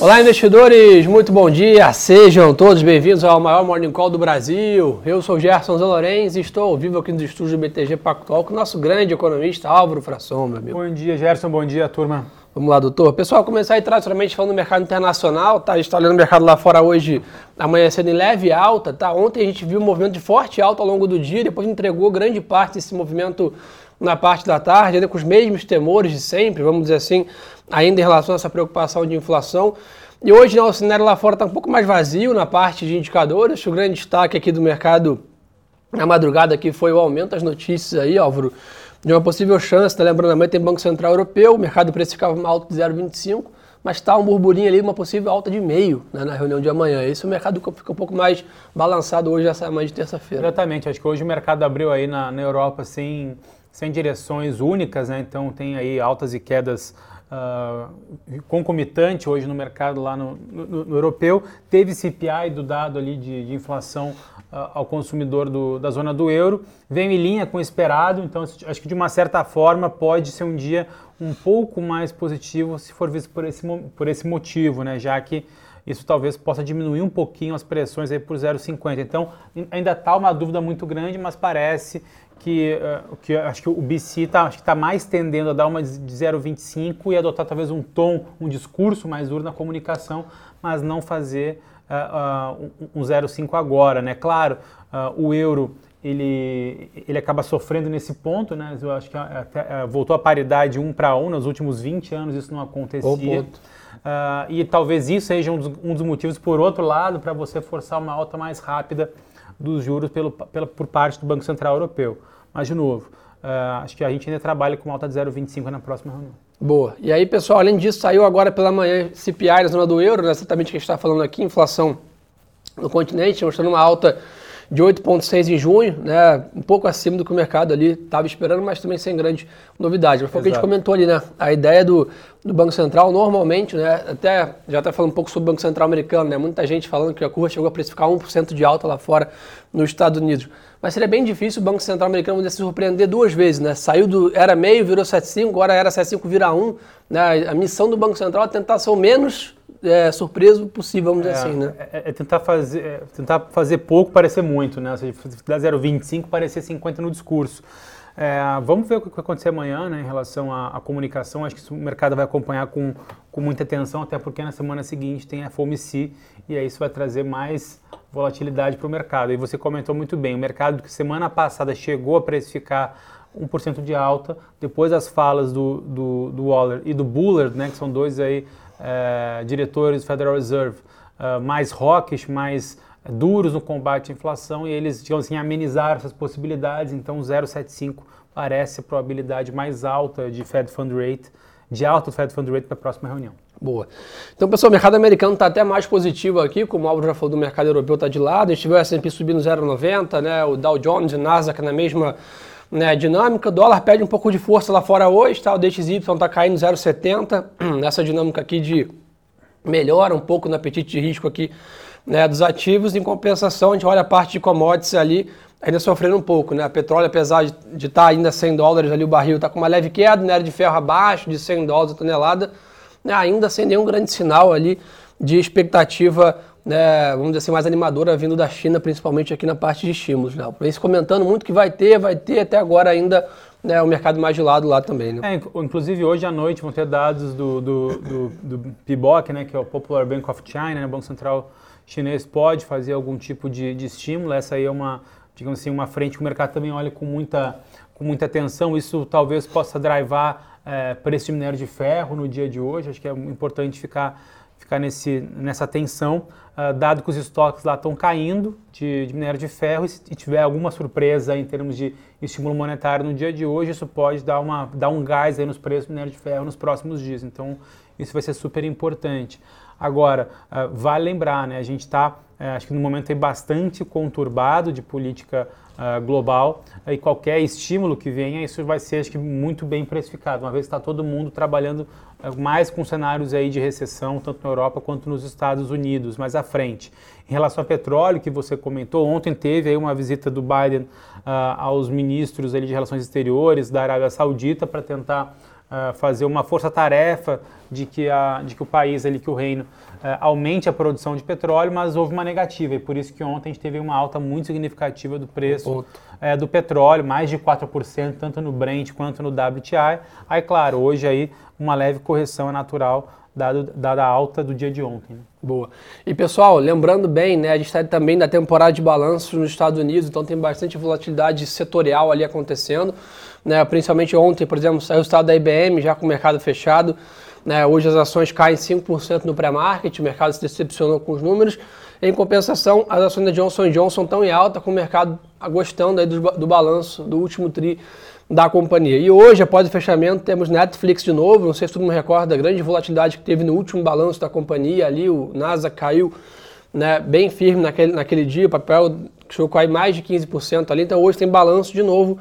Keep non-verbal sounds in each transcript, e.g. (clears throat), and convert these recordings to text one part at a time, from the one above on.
Olá, investidores, muito bom dia. Sejam todos bem-vindos ao maior Morning Call do Brasil. Eu sou Gerson Zalorenz e estou ao vivo aqui nos estúdios do BTG Pactual com o nosso grande economista Álvaro Frasson, meu amigo. Bom dia, Gerson. Bom dia, turma. Vamos lá, doutor. Pessoal, começar aí tradicionalmente falando do mercado internacional, tá? A gente está olhando o mercado lá fora hoje, amanhecendo em leve alta, tá? Ontem a gente viu um movimento de forte alta ao longo do dia, depois entregou grande parte desse movimento na parte da tarde, ainda com os mesmos temores de sempre, vamos dizer assim, ainda em relação a essa preocupação de inflação. E hoje né, o cenário lá fora está um pouco mais vazio na parte de indicadores. O grande destaque aqui do mercado na madrugada aqui foi o aumento das notícias aí, Álvaro, de uma possível chance, tá lembrando, amanhã tem Banco Central Europeu, o mercado precificava uma alta de 0,25, mas está um burburinho ali, uma possível alta de meio né, na reunião de amanhã. Isso o mercado fica um pouco mais balançado hoje, essa manhã de terça-feira. Exatamente, acho que hoje o mercado abriu aí na, na Europa sem, sem direções únicas, né? então tem aí altas e quedas uh, concomitante hoje no mercado lá no, no, no, europeu. Teve CPI do dado ali de, de inflação uh, ao consumidor do, da zona do euro. Vem em linha com o esperado, então acho que de uma certa forma pode ser um dia um pouco mais positivo se for visto por esse, por esse motivo, né? já que isso talvez possa diminuir um pouquinho as pressões aí por 0,50. Então ainda está uma dúvida muito grande, mas parece que, uh, que acho que o BC está tá mais tendendo a dar uma de 0,25 e adotar talvez um tom, um discurso mais duro na comunicação, mas não fazer uh, uh, um 0,5 agora, né? Claro, o euro ele, ele acaba sofrendo nesse ponto, né? Eu acho que até, voltou a paridade 1 para 1, nos últimos 20 anos isso não acontecia. e talvez isso seja um dos, um dos motivos, por outro lado, para você forçar uma alta mais rápida dos juros pelo, pela, por parte do Banco Central Europeu. Mas, de novo, uh, acho que a gente ainda trabalha com alta de 0,25 na próxima reunião. Boa. E aí, pessoal, além disso, saiu agora pela manhã CPI na zona do euro, né, exatamente o que a gente está falando aqui, inflação no continente, mostrando uma alta de 8,6 em junho, né? Um pouco acima do que o mercado ali estava esperando, mas também sem grande novidade. Mas foi o que a gente comentou ali, né? A ideia do, do Banco Central, normalmente, né? Até já está falando um pouco sobre o Banco Central americano, né? Muita gente falando que a curva chegou a precificar 1% de alta lá fora nos Estados Unidos. Mas seria bem difícil o Banco Central americano se surpreender duas vezes, né? Saiu do era meio, virou 7,5, agora era 7,5, vira 1. Né? A missão do Banco Central é tentar ser o menos é, surpreso possível, vamos dizer é, assim, né? É, é, tentar, fazer, é tentar fazer pouco parecer muito, né? Ou seja, dar 0,25 parecer 50 no discurso. É, vamos ver o que vai acontecer amanhã né, em relação à, à, comunicação. Acho que o mercado vai acompanhar com, com muita atenção, até porque na semana seguinte tem a FOMC e aí isso vai trazer mais volatilidade para o mercado. E você comentou muito bem, o mercado que semana passada chegou a precificar 1% de alta, depois das falas do, do, do Waller e do Bullard, né, que são dois aí é, diretores do Federal Reserve é, mais hawkish, mais duros no combate à inflação e eles, digamos assim, amenizaram essas possibilidades. Então, 0,75 parece a probabilidade mais alta de Fed Fund Rate, de alta Fed Fund Rate para a próxima reunião. Boa. Então, pessoal, o mercado americano está até mais positivo aqui, como o Álvaro já falou, do mercado europeu está de lado. A gente viu o S&P subindo 0,90, né? o Dow Jones e Nasdaq na mesma né, dinâmica. O dólar perde um pouco de força lá fora hoje, tá? o DXY está caindo 0,70, nessa (clears throat) dinâmica aqui de melhora um pouco no apetite de risco aqui né, dos ativos. Em compensação, a gente olha a parte de commodities ali, ainda sofrendo um pouco. Né? A petróleo, apesar de estar tá ainda 100 dólares ali, o barril está com uma leve queda, minério de ferro abaixo de 100 dólares a tonelada, né, ainda sem nenhum grande sinal ali de expectativa, né, vamos dizer assim, mais animadora vindo da China, principalmente aqui na parte de estímulos. Né? Se comentando muito que vai ter, vai ter, até agora ainda né, o mercado mais de lado lá também. Né? É, inclusive hoje à noite vão ter dados do, do, do, do PBOC, né, que é o Popular Bank of China, né, Banco Central Chinês pode fazer algum tipo de, de estímulo. Essa aí é uma, digamos assim, uma frente que o mercado também olha com muita, com muita atenção. Isso talvez possa drivar é, preço de minério de ferro no dia de hoje. Acho que é importante ficar ficar nesse, nessa tensão, uh, dado que os estoques lá estão caindo de, de, minério de ferro e se tiver alguma surpresa em termos de estímulo monetário no dia de hoje, isso pode dar, uma, dar um gás aí nos preços do minério de ferro nos próximos dias. Então, isso vai ser super importante. Agora, uh, vale lembrar, né, a gente está, uh, acho que no momento é bastante conturbado de política uh, global e qualquer estímulo que venha, isso vai ser, acho que, muito bem precificado, uma vez que está todo mundo trabalhando mais com cenários aí de recessão, tanto na Europa quanto nos Estados Unidos, mais à frente. Em relação ao petróleo, que você comentou, ontem teve aí uma visita do Biden aos ministros ali de relações exteriores da Arábia Saudita para tentar uh, fazer uma força-tarefa de, que de que o país, ali, que o reino, uh, aumente a produção de petróleo, mas houve uma negativa. E por isso que ontem a gente teve uma alta muito significativa do preço uh, do petróleo, mais de 4%, tanto no Brent quanto no WTI. Aí, claro, hoje aí uma leve correção é natural dado, dada a alta do dia de ontem. Né? Boa. E pessoal, lembrando bem, né, a gente está também na temporada de balanços nos Estados Unidos, então tem bastante volatilidade setorial ali acontecendo. Né, principalmente ontem, por exemplo, saiu o estado da IBM já com o mercado fechado. Né, hoje as ações caem 5% no pré-market, o mercado se decepcionou com os números. Em compensação, as ações da Johnson Johnson estão em alta, com o mercado gostando aí do, do balanço do último TRI da companhia. E hoje, após o fechamento, temos Netflix de novo. Não sei se todo mundo recorda a grande volatilidade que teve no último balanço da companhia ali. O NASA caiu né, bem firme naquele, naquele dia, o papel chegou a cair mais de 15% ali. Então hoje tem balanço de novo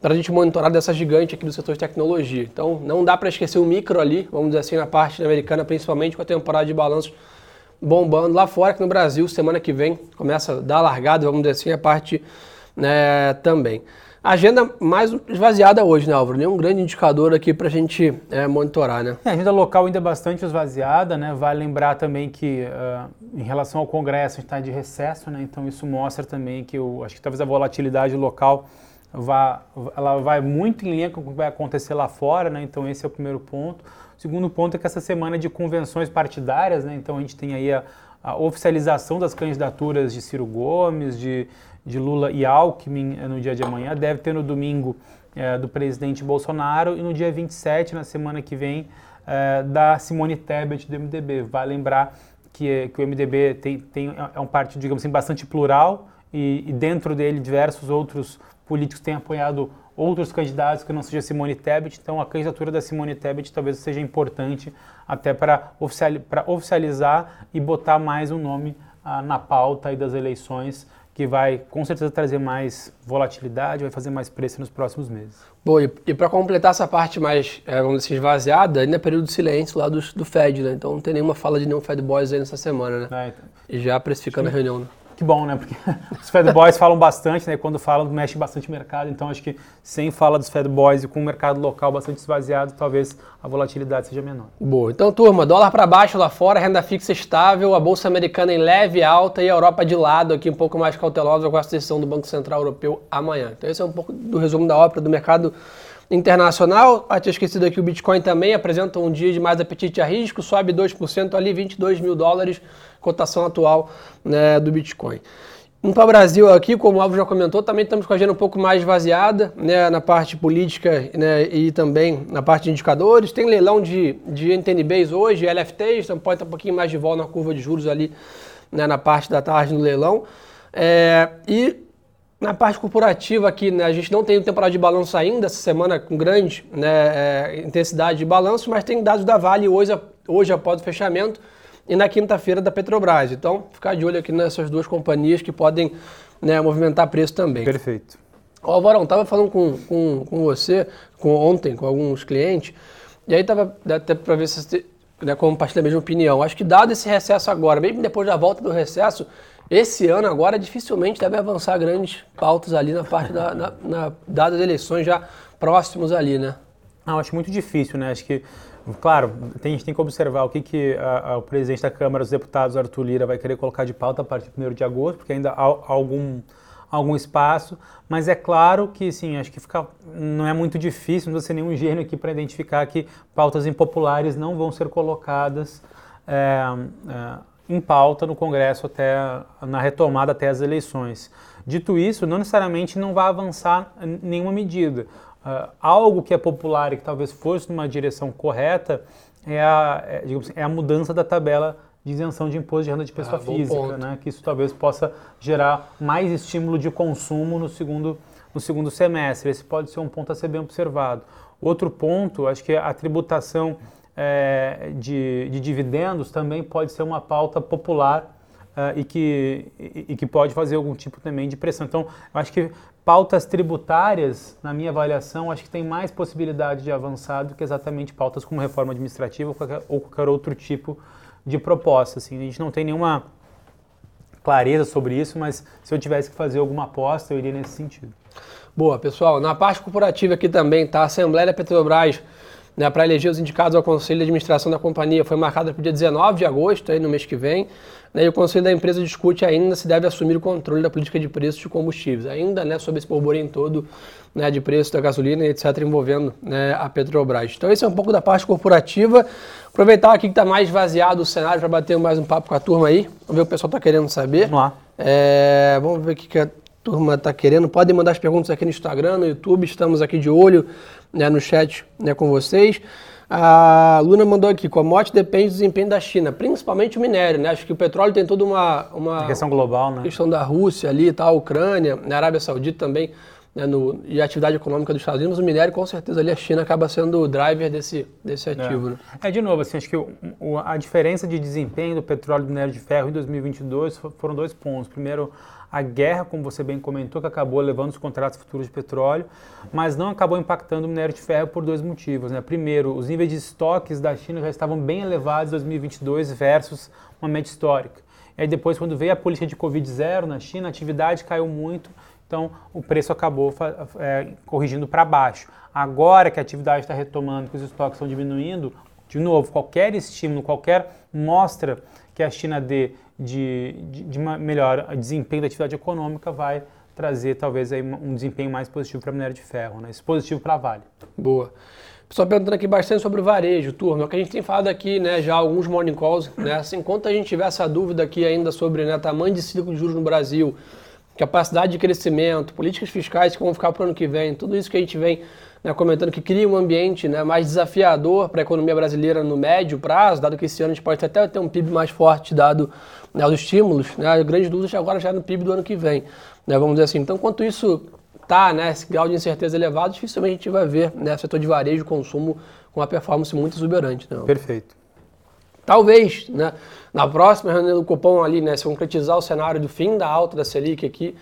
para a gente monitorar dessa gigante aqui do setor de tecnologia. Então não dá para esquecer o micro ali, vamos dizer assim, na parte americana, principalmente com a temporada de balanços bombando lá fora, que no Brasil, semana que vem, começa a dar largada, vamos dizer assim, a parte né, também. Agenda mais esvaziada hoje, né, Álvaro? Nenhum grande indicador aqui para a gente é, monitorar, né? É, a agenda local ainda é bastante esvaziada, né? Vale lembrar também que uh, em relação ao Congresso a gente está de recesso, né? Então isso mostra também que eu acho que talvez a volatilidade local vá, ela vai muito em linha com o que vai acontecer lá fora, né? Então esse é o primeiro ponto. O segundo ponto é que essa semana de convenções partidárias, né? Então a gente tem aí a, a oficialização das candidaturas de Ciro Gomes, de de Lula e Alckmin eh, no dia de amanhã, deve ter no domingo é, do presidente Bolsonaro e no dia 27, na semana que vem, é, da Simone Tebet do MDB. Vale lembrar que, que o MDB tem, tem, é um partido, digamos assim, bastante plural e, e dentro dele diversos outros políticos têm apoiado outros candidatos que não seja Simone Tebet, então a candidatura da Simone Tebet talvez seja importante até para oficializar e botar mais um nome ah, na pauta das eleições que vai com certeza trazer mais volatilidade, vai fazer mais preço nos próximos meses. Bom, e, e para completar essa parte mais, é, vamos dizer, esvaziada, ainda é período de silêncio lá do, do Fed, né? Então não tem nenhuma fala de nenhum Fed Boys aí nessa semana, né? É, então. E já precificando a reunião, né? Que bom, né? Porque (laughs) os Fed Boys falam bastante, né? Quando falam, mexe bastante o mercado. Então, acho que sem fala dos Fed Boys e com o mercado local bastante esvaziado, talvez a volatilidade seja menor. Boa. Então, turma, dólar para baixo lá fora, renda fixa estável, a bolsa americana em leve alta e a Europa de lado aqui um pouco mais cautelosa com a decisão do Banco Central Europeu amanhã. Então, esse é um pouco do resumo da ópera do mercado internacional. Ah, tinha esquecido aqui o Bitcoin também apresenta um dia de mais apetite a risco, sobe 2% ali, 22 mil dólares cotação atual né, do Bitcoin. Indo para o Brasil aqui, como o Alvo já comentou, também estamos com a agenda um pouco mais esvaziada né, na parte política né, e também na parte de indicadores. Tem leilão de, de NTNBs hoje, LFTs, então pode estar um pouquinho mais de volta na curva de juros ali né, na parte da tarde no leilão. É, e na parte corporativa aqui, né, a gente não tem temporada de balanço ainda, essa semana com grande né, é, intensidade de balanço, mas tem dados da Vale hoje, hoje após o fechamento e na quinta-feira da Petrobras. Então, ficar de olho aqui nessas duas companhias que podem né, movimentar preço também. Perfeito. Ó, Alvarão, estava falando com, com, com você com, ontem, com alguns clientes, e aí estava até para ver se você né, compartilha a mesma opinião. Acho que dado esse recesso agora, mesmo depois da volta do recesso, esse ano agora dificilmente deve avançar grandes pautas ali na parte da, na, na, dadas as eleições já próximos ali, né? Não, acho muito difícil, né? Acho que Claro, a gente tem que observar o que, que a, a, o presidente da Câmara dos Deputados, Arthur Lira, vai querer colocar de pauta a partir do 1 de agosto, porque ainda há algum, algum espaço, mas é claro que, sim, acho que fica, não é muito difícil, não precisa ser nenhum gênio aqui para identificar que pautas impopulares não vão ser colocadas é, é, em pauta no Congresso até na retomada até as eleições. Dito isso, não necessariamente não vai avançar nenhuma medida. Uh, algo que é popular e que talvez fosse numa direção correta é a, é, assim, é a mudança da tabela de isenção de imposto de renda de pessoa ah, física, né? que isso talvez possa gerar mais estímulo de consumo no segundo, no segundo semestre. Esse pode ser um ponto a ser bem observado. Outro ponto, acho que a tributação é, de, de dividendos também pode ser uma pauta popular Uh, e, que, e, e, que pode fazer algum tipo também de pressão. Então, acho que pautas tributárias, na minha avaliação, acho que tem mais possibilidade de avançar do que exatamente pautas como reforma administrativa ou qualquer, ou qualquer outro tipo de proposta. Assim. A gente não tem nenhuma clareza sobre isso, mas se eu tivesse que fazer alguma aposta, eu iria nesse sentido. Boa, pessoal. Na parte corporativa aqui também, tá? A Assembleia da Petrobras né, para eleger os indicados ao Conselho de Administração da companhia foi marcada para o dia 19 de agosto, aí no mês que vem. Né, e o Conselho da empresa discute ainda se deve assumir o controle da política de preços de combustíveis, ainda né, sobre esse polvorim todo né, de preço da gasolina etc., envolvendo né, a Petrobras. Então, esse é um pouco da parte corporativa. Aproveitar aqui que está mais vaziado o cenário para bater mais um papo com a turma aí. Vamos ver o que o pessoal está querendo saber. Vamos lá. É, vamos ver o que, que a turma está querendo. Podem mandar as perguntas aqui no Instagram, no YouTube. Estamos aqui de olho né, no chat né, com vocês. A Luna mandou aqui, commodity depende do desempenho da China, principalmente o minério, né? Acho que o petróleo tem toda uma... uma a questão global, né? questão da Rússia ali e tal, a Ucrânia, na Arábia Saudita também, né, no, e a atividade econômica dos Estados Unidos, o minério com certeza ali a China acaba sendo o driver desse, desse ativo. É. Né? é, de novo, assim, acho que o, o, a diferença de desempenho do petróleo e do minério de ferro em 2022 foram dois pontos. Primeiro, a guerra, como você bem comentou, que acabou levando os contratos futuros de petróleo, mas não acabou impactando o minério de ferro por dois motivos. Né? Primeiro, os níveis de estoques da China já estavam bem elevados em 2022 versus uma média histórica. E aí depois, quando veio a política de Covid zero na China, a atividade caiu muito, então o preço acabou é, corrigindo para baixo. Agora que a atividade está retomando, que os estoques estão diminuindo, de novo, qualquer estímulo, qualquer mostra que a China dê de, de, de melhor desempenho da atividade econômica vai trazer talvez aí um desempenho mais positivo para a minério de ferro, né? Isso positivo para a Vale. Boa. Pessoal perguntando aqui bastante sobre o varejo, turma. É o que a gente tem falado aqui, né, já alguns morning calls, né? Assim, enquanto a gente tiver essa dúvida aqui ainda sobre né, tamanho de ciclo de juros no Brasil, capacidade de crescimento, políticas fiscais que vão ficar para o ano que vem, tudo isso que a gente vem né, comentando que cria um ambiente né, mais desafiador para a economia brasileira no médio prazo, dado que esse ano a gente pode até ter um PIB mais forte dado né, os estímulos, né, a grande dúvida agora já é no PIB do ano que vem, né, vamos dizer assim. Então, enquanto isso está, né, esse grau de incerteza elevado, dificilmente a gente vai ver né, setor de varejo, consumo com uma performance muito exuberante. Né? Perfeito. Talvez, né, na próxima reunião do Copom ali, né, se concretizar o cenário do fim da alta da Selic aqui,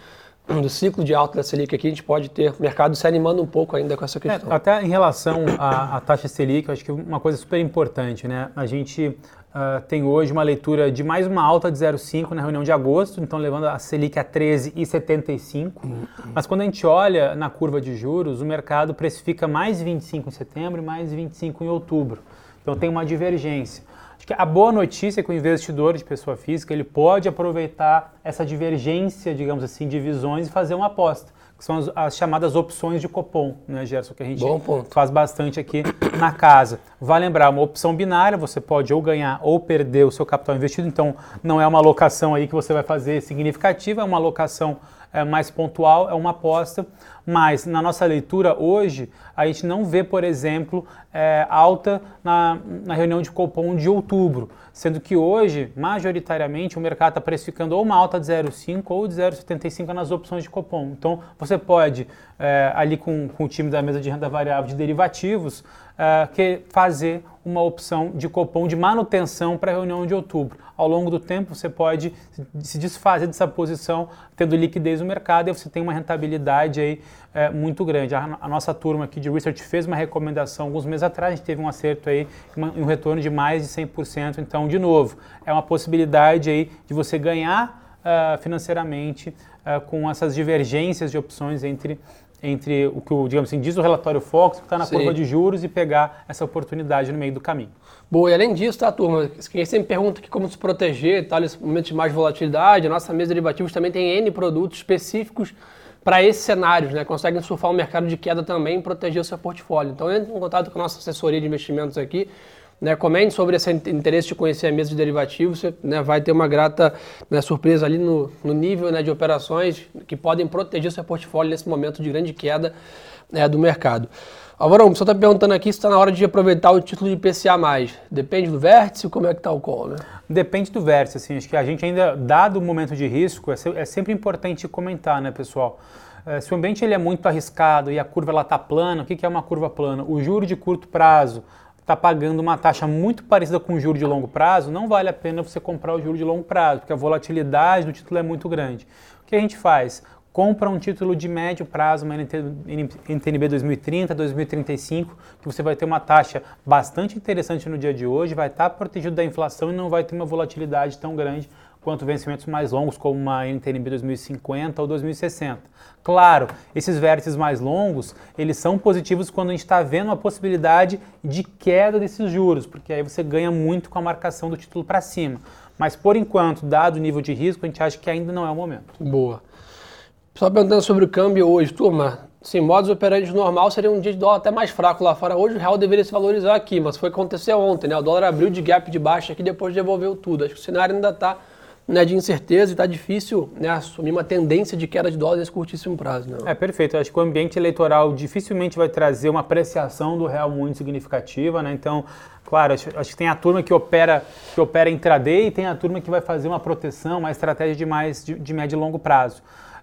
do ciclo de alta da Selic aqui, a gente pode ter o mercado se animando um pouco ainda com essa é, questão. É, até em relação à, à, taxa Selic, eu acho que uma coisa super importante, né? A gente uh, tem hoje uma leitura de mais uma alta de 0,5 na reunião de agosto, então levando a Selic a 13,75. Uhum. Mas quando a gente olha na curva de juros, o mercado precifica mais 25 em setembro e mais 25 em outubro. Então tem uma divergência. Acho que a boa notícia é que o investidor de pessoa física ele pode aproveitar essa divergência, digamos assim, de visões e fazer uma aposta, que são as, as chamadas opções de cupom, né, Gerson, que a gente faz bastante aqui na casa. Vai lembrar, uma opção binária, você pode ou ganhar ou perder o seu capital investido, então não é uma alocação aí que você vai fazer significativa, é uma alocação é, mais pontual, é uma aposta, mas na nossa leitura hoje, a gente não vê, por exemplo, é, alta na, na reunião de Copom de outubro, sendo que hoje, majoritariamente, o mercado está precificando ou uma alta de 0,5 ou de 0,75 nas opções de Copom. Então, você pode, é, ali com, com o time da mesa de renda variável de derivativos, é, que fazer uma opção de cupom de manutenção para a reunião de outubro. Ao longo do tempo, você pode se desfazer dessa posição, tendo liquidez no mercado e você tem uma rentabilidade aí, é, muito grande. A, a, nossa turma aqui de Research fez uma recomendação alguns meses atrás, a gente teve um acerto aí, uma, um retorno de mais de 100%. Então, de novo, é uma possibilidade aí de você ganhar uh, financeiramente uh, com essas divergências de opções entre entre o que, digamos assim, diz o relatório Fox, que está na Sim. curva de juros e pegar essa oportunidade no meio do caminho. Boa, e além disso, tá, turma? Quem sempre pergunta aqui como se proteger, tal, nesse momento de mais volatilidade, a nossa mesa de derivativos também tem N produtos específicos para esses cenários, né? Conseguem surfar o mercado de queda também e proteger o seu portfólio. Então, entre em contato com a nossa assessoria de investimentos aqui, né, comente sobre esse interesse de conhecer a mesa de derivativos, você né, vai ter uma grata né, surpresa ali no, no nível né, de operações que podem proteger seu portfólio nesse momento de grande queda né, do mercado. Alvarão, o pessoal está perguntando aqui se está na hora de aproveitar o título de PCA+. Depende do vértice, como é que está o call, né? Depende do vértice, assim, acho que a gente ainda, dado o momento de risco, é, é sempre importante comentar, né, pessoal? É, se o ambiente ele é muito arriscado e a curva está plana, o que, que é uma curva plana? O juro de curto prazo, está pagando uma taxa muito parecida com o juro de longo prazo, não vale a pena você comprar o juro de longo prazo, porque a volatilidade do título é muito grande. O que a gente faz? Compra um título de médio prazo, uma NTNB 2030, 2035, que você vai ter uma taxa bastante interessante no dia de hoje, vai estar protegido da inflação e não vai ter uma volatilidade tão grande quanto vencimentos mais longos, como uma NTNB 2050 ou 2060. Claro, esses vértices mais longos, eles são positivos quando a gente está vendo a possibilidade de queda desses juros, porque aí você ganha muito com a marcação do título para cima. Mas por enquanto, dado o nível de risco, a gente acha que ainda não é o momento. Boa. Só perguntando sobre o câmbio hoje, turma, Sim, modos operantes normal seria um dia de dólar até mais fraco lá fora. Hoje o real deveria se valorizar aqui, mas foi acontecer ontem, né? O dólar abriu de gap de baixa aqui depois devolveu tudo. Acho que o cenário ainda está né, de incerteza e está difícil né, assumir uma tendência de queda de dólar nesse curtíssimo prazo. Né? É perfeito. Acho que o ambiente eleitoral dificilmente vai trazer uma apreciação do real muito significativa, né? Então, claro, acho, acho, que tem a turma que opera que opera intraday e tem a turma que vai fazer uma proteção, uma estratégia de mais de, de médio e longo prazo.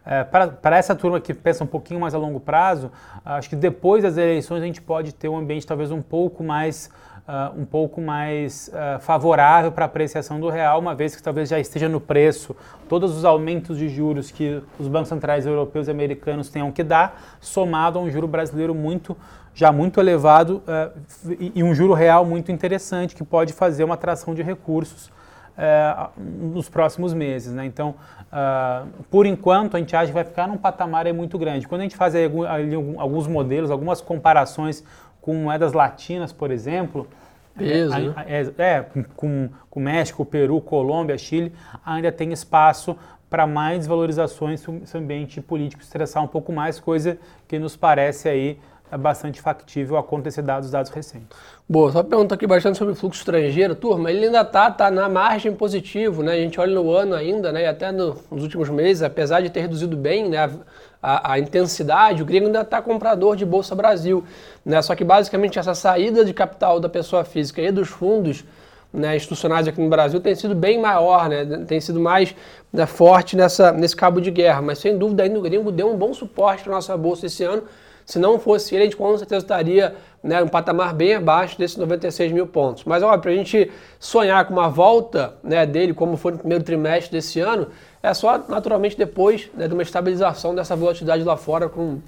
É, para essa turma que pensa um pouquinho mais a longo prazo, acho que depois das eleições a gente pode ter um ambiente talvez um pouco mais, uh, um pouco mais uh, favorável para a apreciação do real, uma vez que talvez já esteja no preço todos os aumentos de juros que os bancos centrais europeus e americanos tenham que dar, somado a um juro brasileiro muito já muito elevado uh, e, e um juro real muito interessante que pode fazer uma atração de recursos nos próximos meses. Né? Então, uh, por enquanto, a gente acha que vai ficar num patamar muito grande. Quando a gente faz alguns modelos, algumas comparações com moedas latinas, por exemplo, Peso, é, né? é, é, com, com México, Peru, Colômbia, Chile, ainda tem espaço para mais desvalorizações se o ambiente político estressar um pouco mais, coisa que nos parece aí é bastante factível acontecer dados dados recentes. Boa, só pergunta aqui bastante sobre o fluxo estrangeiro. Turma, ele ainda está tá na margem positivo, né? A gente olha no ano ainda, né? E até no, nos últimos meses, apesar de ter reduzido bem né, a, a, a intensidade, o gringo ainda está comprador de Bolsa Brasil. Né? Só que basicamente essa saída de capital da pessoa física e dos fundos né, institucionais aqui no Brasil tem sido bem maior, né, tem sido mais né, forte nessa, nesse cabo de guerra. Mas sem dúvida ainda o gringo deu um bom suporte para nossa bolsa esse ano se não fosse ele, a gente com certeza estaria né, um patamar bem abaixo desses 96 mil pontos. Mas, ó, para a gente sonhar com uma volta né, dele, como foi no primeiro trimestre desse ano, é só naturalmente depois né, de uma estabilização dessa volatilidade lá fora com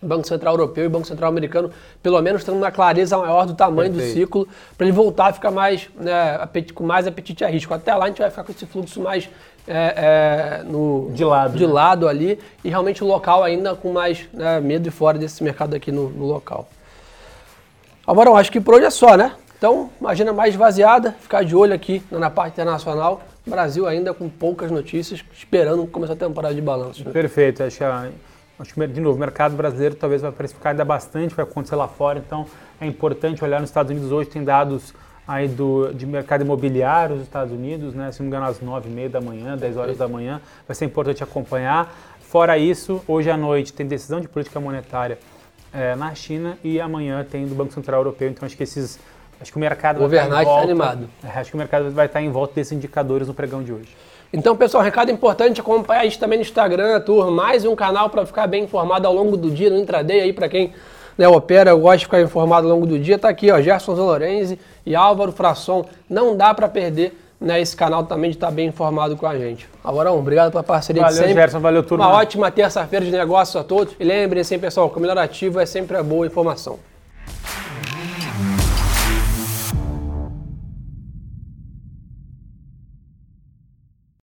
Banco Central Europeu e Banco Central Americano, pelo menos tendo uma clareza maior do tamanho Perfeito. do ciclo, para ele voltar a ficar mais, né, com mais apetite a risco. Até lá a gente vai ficar com esse fluxo mais é, é, no, de, lado, de né? lado ali e realmente o local ainda com mais né, medo e fora desse mercado aqui no, no local. Agora, acho que por hoje é só, né? Então, imagina mais esvaziada, ficar de olho aqui na parte internacional. Brasil ainda com poucas notícias, esperando começar a temporada de balanço. Né? Perfeito, acho que, acho que, de novo, o mercado brasileiro talvez vai precificar ainda bastante, vai acontecer lá fora, então é importante olhar nos Estados Unidos hoje, tem dados aí do, de mercado imobiliário dos Estados Unidos, né? Se não me engano, às 9 e meia da manhã, 10 horas da manhã. Vai ser importante acompanhar. Fora isso, hoje à noite tem decisão de política monetária é, na China e amanhã tem do Banco Central Europeu. Então acho que esses. Acho que o mercado vai estar volta, animado. É, acho que o mercado vai estar em volta desses indicadores no pregão de hoje. Então, pessoal, recado importante, acompanhar a gente também no Instagram, turma, mais um canal para ficar bem informado ao longo do dia no intraday aí para quem né, opera, eu gosto de ficar informado ao longo do dia. Tá aqui, ó, Gerson Zolorenzi e Álvaro Frasson. Não dá para perder né, esse canal também de estar tá bem informado com a gente. Agora, um, obrigado pela parceria valeu, de sempre. Gerson, valeu, turma. Uma ótima terça-feira de negócios a todos. E lembrem-se, pessoal, que o melhor ativo é sempre a boa informação.